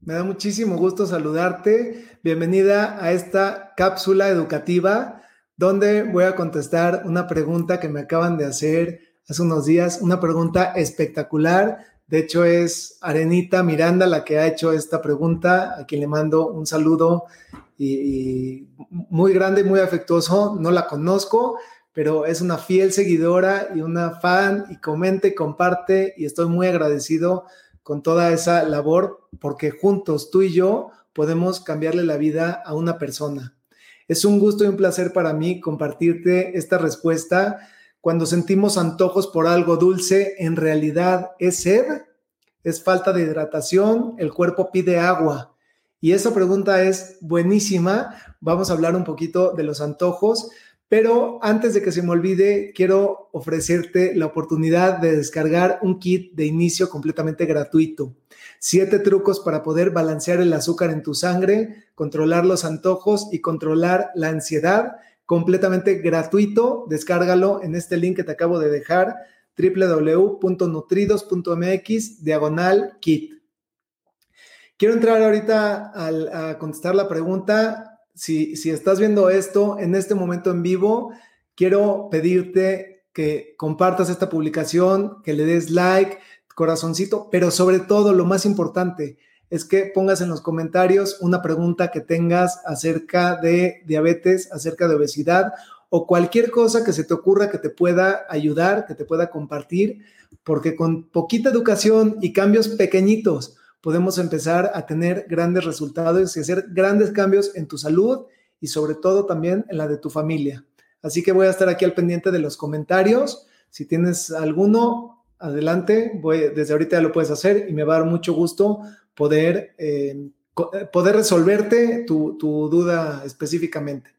Me da muchísimo gusto saludarte. Bienvenida a esta cápsula educativa donde voy a contestar una pregunta que me acaban de hacer hace unos días, una pregunta espectacular. De hecho, es Arenita Miranda la que ha hecho esta pregunta, a quien le mando un saludo y, muy grande, muy afectuoso. No la conozco, pero es una fiel seguidora y una fan y comenta y comparte y estoy muy agradecido con toda esa labor porque juntos tú y yo podemos cambiarle la vida a una persona. Es un gusto y un placer para mí compartirte esta respuesta. Cuando sentimos antojos por algo dulce, en realidad es sed, es falta de hidratación, el cuerpo pide agua. Y esa pregunta es buenísima. Vamos a hablar un poquito de los antojos. Pero antes de que se me olvide, quiero ofrecerte la oportunidad de descargar un kit de inicio completamente gratuito. Siete trucos para poder balancear el azúcar en tu sangre, controlar los antojos y controlar la ansiedad. Completamente gratuito. Descárgalo en este link que te acabo de dejar www.nutridos.mx diagonal kit. Quiero entrar ahorita a contestar la pregunta si, estás viendo esto en este momento en vivo, quiero pedirte que compartas esta publicación, que le des like, corazoncito, pero sobre todo lo más importante es que pongas en los comentarios una pregunta que tengas acerca de diabetes, acerca de obesidad o cualquier cosa que se te ocurra que te pueda ayudar, que te pueda compartir, porque con poquita educación y cambios pequeñitos, podemos empezar a tener grandes resultados y hacer grandes cambios en tu salud y sobre todo también en la de tu familia. Así que voy a estar aquí al pendiente de los comentarios. Si tienes alguno, adelante. Voy, desde ahorita ya lo puedes hacer y me va a dar mucho gusto poder, eh, eh, poder resolverte tu, tu duda específicamente.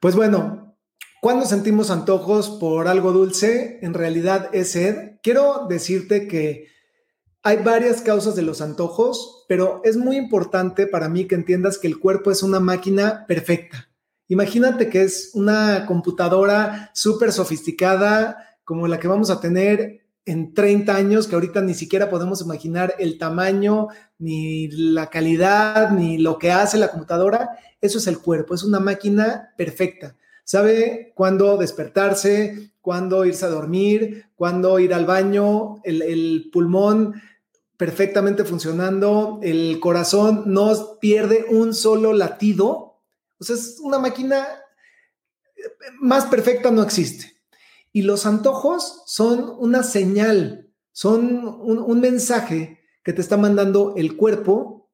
Pues bueno, cuando sentimos antojos por algo dulce, en realidad es sed. Quiero decirte que hay varias causas de los antojos, pero es muy importante para mí que entiendas que el cuerpo es una máquina perfecta. Imagínate que es una computadora súper sofisticada como la que vamos a tener en 30 años, que ahorita ni siquiera podemos imaginar el tamaño, ni la calidad, ni lo que hace la computadora. Eso es el cuerpo, es una máquina perfecta. Sabe cuándo despertarse, cuándo irse a dormir, cuándo ir al baño, el, el pulmón perfectamente funcionando, el corazón no pierde un solo latido. O sea, es una máquina más perfecta no existe. Y los antojos son una señal, son un, mensaje que te está mandando el cuerpo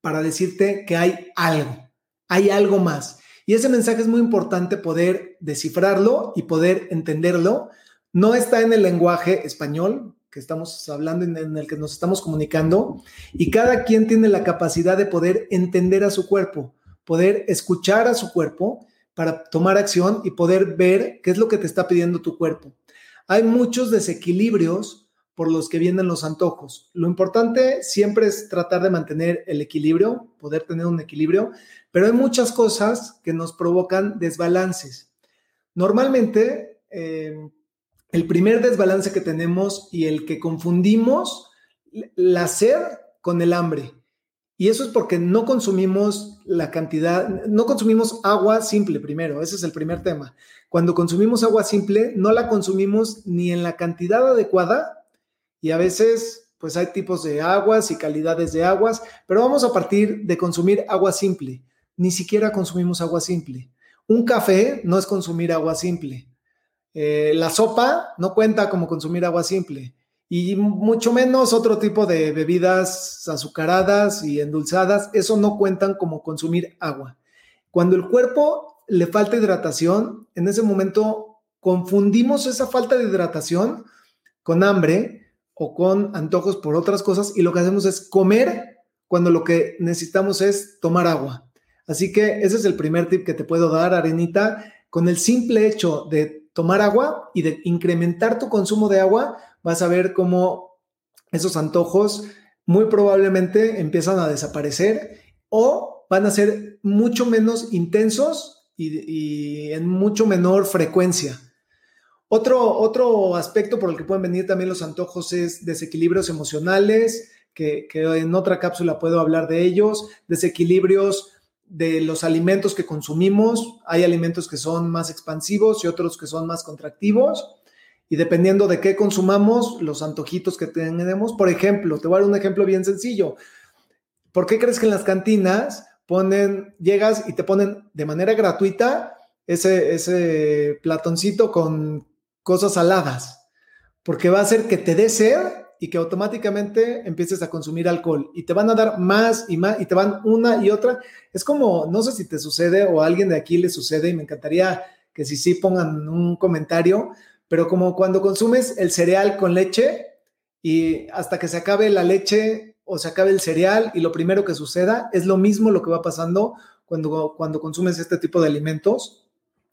para decirte que hay algo, hay algo más. Y ese mensaje es muy importante poder descifrarlo y poder entenderlo. No está en el lenguaje español, que estamos hablando, en el que nos estamos comunicando, y cada quien tiene la capacidad de poder entender a su cuerpo, poder escuchar a su cuerpo para tomar acción y poder ver qué es lo que te está pidiendo tu cuerpo. Hay muchos desequilibrios por los que vienen los antojos. Lo importante siempre es tratar de mantener el equilibrio, poder tener un equilibrio, pero hay muchas cosas que nos provocan desbalances. Normalmente, eh, el primer desbalance que tenemos y el que confundimos la sed con el hambre. Y eso es porque no consumimos la cantidad, no consumimos agua simple primero, ese es el primer tema. Cuando consumimos agua simple, no la consumimos ni en la cantidad adecuada y a veces pues hay tipos de aguas y calidades de aguas, pero vamos a partir de consumir agua simple. Ni siquiera consumimos agua simple. Un café no es consumir agua simple. Eh, la sopa no cuenta como consumir agua simple y mucho menos otro tipo de bebidas azucaradas y endulzadas, eso no cuentan como consumir agua. Cuando el cuerpo le falta hidratación, en ese momento confundimos esa falta de hidratación con hambre o con antojos por otras cosas y lo que hacemos es comer cuando lo que necesitamos es tomar agua. Así que ese es el primer tip que te puedo dar, Arenita. Con el simple hecho de tomar agua y de incrementar tu consumo de agua, vas a ver cómo esos antojos muy probablemente empiezan a desaparecer o van a ser mucho menos intensos y, en mucho menor frecuencia. Otro, otro aspecto por el que pueden venir también los antojos es desequilibrios emocionales, que, que en otra cápsula puedo hablar de ellos, desequilibrios de los alimentos que consumimos. Hay alimentos que son más expansivos y otros que son más contractivos. Y dependiendo de qué consumamos, los antojitos que tenemos. Por ejemplo, te voy a dar un ejemplo bien sencillo. ¿Por qué crees que en las cantinas ponen, llegas y te ponen de manera gratuita ese, ese platoncito con cosas saladas? Porque va a hacer que te dé sed y que automáticamente empieces a consumir alcohol y te van a dar más y más y te van una y otra. Es como, no sé si te sucede o a alguien de aquí le sucede y me encantaría que si sí pongan un comentario, pero como cuando consumes el cereal con leche y hasta que se acabe la leche o se acabe el cereal y lo primero que suceda es lo mismo lo que va pasando cuando, cuando consumes este tipo de alimentos.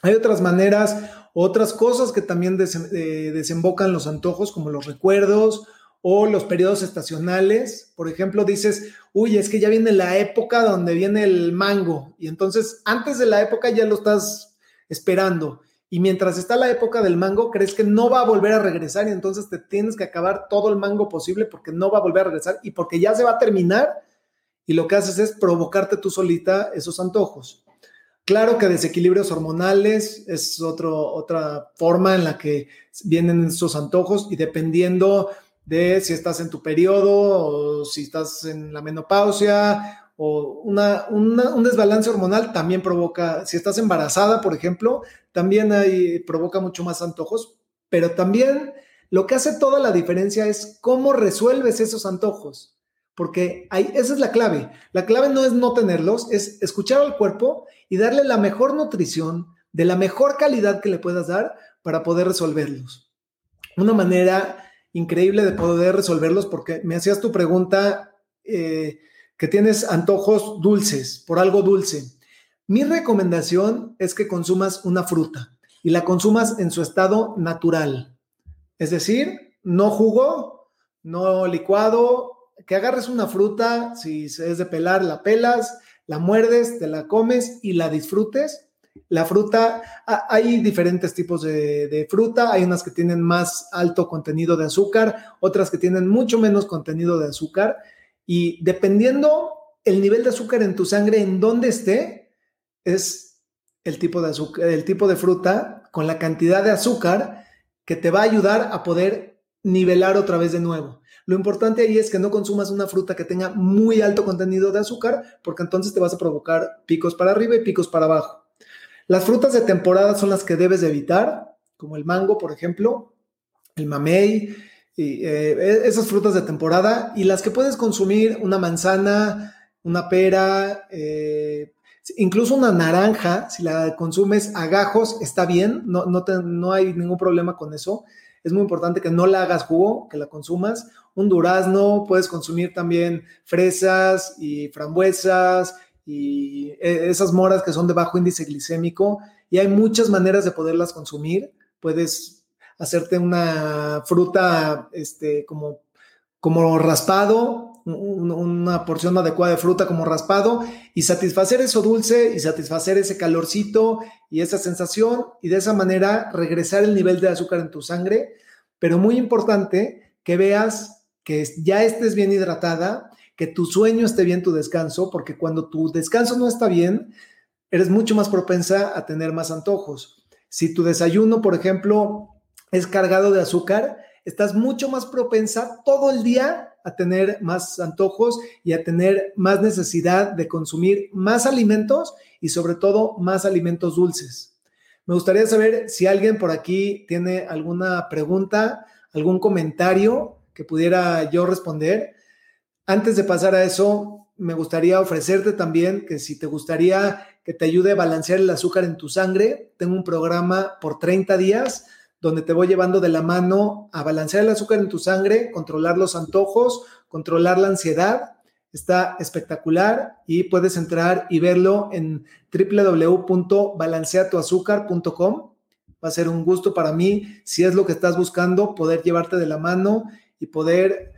Hay otras maneras, otras cosas que también eh, desembocan los antojos, como los recuerdos o los periodos estacionales. Por ejemplo, dices, uy, es que ya viene la época donde viene el mango y entonces antes de la época ya lo estás esperando. Y mientras está la época del mango, crees que no va a volver a regresar y entonces te tienes que acabar todo el mango posible porque no va a volver a regresar y porque ya se va a terminar y lo que haces es provocarte tú solita esos antojos. Claro que desequilibrios hormonales es otro, otra forma en la que vienen esos antojos y dependiendo de si estás en tu periodo o si estás en la menopausia o una, un desbalance hormonal también provoca, si estás embarazada, por ejemplo, también hay, provoca mucho más antojos, pero también lo que hace toda la diferencia es cómo resuelves esos antojos, porque hay, esa es la clave. La clave no es no tenerlos, es escuchar al cuerpo y darle la mejor nutrición de la mejor calidad que le puedas dar para poder resolverlos. Una manera increíble de poder resolverlos porque me hacías tu pregunta eh, que tienes antojos dulces, por algo dulce. Mi recomendación es que consumas una fruta y la consumas en su estado natural. Es decir, no jugo, no licuado, que agarres una fruta, si es de pelar, la pelas, la muerdes, te la comes y la disfrutes la fruta, hay diferentes tipos de, fruta, hay unas que tienen más alto contenido de azúcar, otras que tienen mucho menos contenido de azúcar, y dependiendo el nivel de azúcar en tu sangre, en donde esté, es el tipo de azúcar, el tipo de fruta con la cantidad de azúcar que te va a ayudar a poder nivelar otra vez de nuevo. Lo importante ahí es que no consumas una fruta que tenga muy alto contenido de azúcar, porque entonces te vas a provocar picos para arriba y picos para abajo. Las frutas de temporada son las que debes de evitar, como el mango, por ejemplo, el mamey, y, eh, e, esas frutas de temporada, y las que puedes consumir, una manzana, una pera, eh, incluso una naranja, si la consumes a gajos, está bien, no, no, no hay ningún problema con eso. Es muy importante que no la hagas jugo, que la consumas. Un durazno, puedes consumir también fresas y frambuesas y eh, esas moras que son de bajo índice glicémico y hay muchas maneras de poderlas consumir. Puedes hacerte una fruta este, como, como raspado, una porción adecuada de fruta como raspado y satisfacer eso dulce y satisfacer ese calorcito y esa sensación y de esa manera regresar el nivel de azúcar en tu sangre. Pero muy importante que veas que ya estés bien hidratada que tu sueño esté bien, tu descanso, porque cuando tu descanso no está bien, eres mucho más propensa a tener más antojos. Si tu desayuno, por ejemplo, es cargado de azúcar, estás mucho más propensa todo el día a tener más antojos y a tener más necesidad de consumir más alimentos y sobre todo más alimentos dulces. Me gustaría saber si alguien por aquí tiene alguna pregunta, algún comentario que pudiera yo responder. Antes de pasar a eso, me gustaría ofrecerte también que si te gustaría que te ayude a balancear el azúcar en tu sangre, tengo un programa por 30 días donde te voy llevando de la mano a balancear el azúcar en tu sangre, controlar los antojos, controlar la ansiedad. Está espectacular y puedes entrar y verlo en www.balanceatuazúcar.com. Va a ser un gusto para mí, si es lo que estás buscando, poder llevarte de la mano y poder,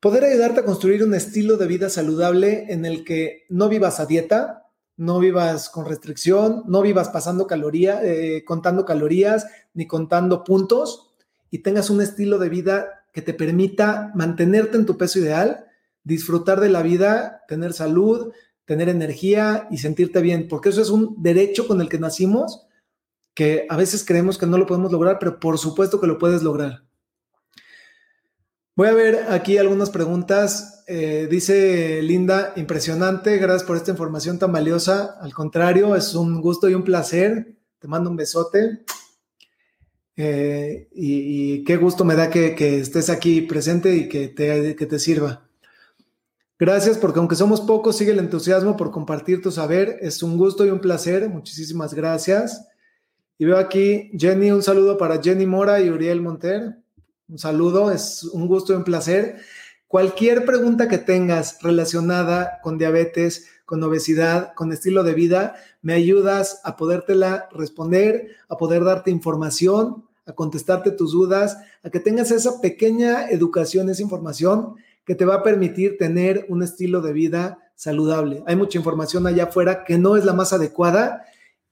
poder ayudarte a construir un estilo de vida saludable en el que no vivas a dieta, no vivas con restricción, no vivas pasando calorías, eh, contando calorías ni contando puntos y tengas un estilo de vida que te permita mantenerte en tu peso ideal disfrutar de la vida, tener salud, tener energía y sentirte bien, porque eso es un derecho con el que nacimos que a veces creemos que no lo podemos lograr, pero por supuesto que lo puedes lograr. Voy a ver aquí algunas preguntas. Eh, dice Linda, impresionante, gracias por esta información tan valiosa. Al contrario, es un gusto y un placer. Te mando un besote. Eh, y, qué gusto me da que, estés aquí presente y que te, que te sirva. Gracias porque aunque somos pocos, sigue el entusiasmo por compartir tu saber. Es un gusto y un placer. Muchísimas gracias. Y veo aquí, Jenny, un saludo para Jenny Mora y Uriel Monter. Un saludo, es un gusto y un placer. Cualquier pregunta que tengas relacionada con diabetes, con obesidad, con estilo de vida, me ayudas a podértela responder, a poder darte información, a contestarte tus dudas, a que tengas esa pequeña educación, esa información que te va a permitir tener un estilo de vida saludable. Hay mucha información allá afuera que no es la más adecuada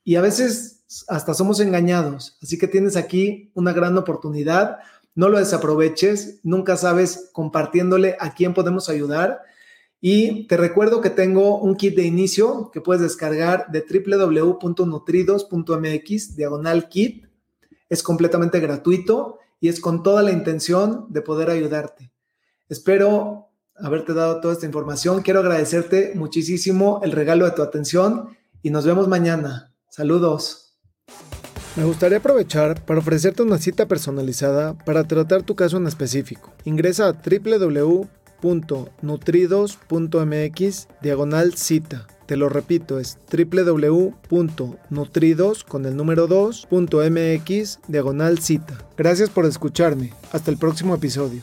y a veces hasta somos engañados. Así que tienes aquí una gran oportunidad. No lo desaproveches. Nunca sabes compartiéndole a quién podemos ayudar. Y te recuerdo que tengo un kit de inicio que puedes descargar de www.nutridos.mx, diagonal kit. Es completamente gratuito y es con toda la intención de poder ayudarte. Espero haberte dado toda esta información. Quiero agradecerte muchísimo el regalo de tu atención y nos vemos mañana. Saludos. Me gustaría aprovechar para ofrecerte una cita personalizada para tratar tu caso en específico. Ingresa a www.nutridos.mx diagonal cita. Te lo repito, es www.nutridos con el número 2.mx diagonal cita. Gracias por escucharme. Hasta el próximo episodio.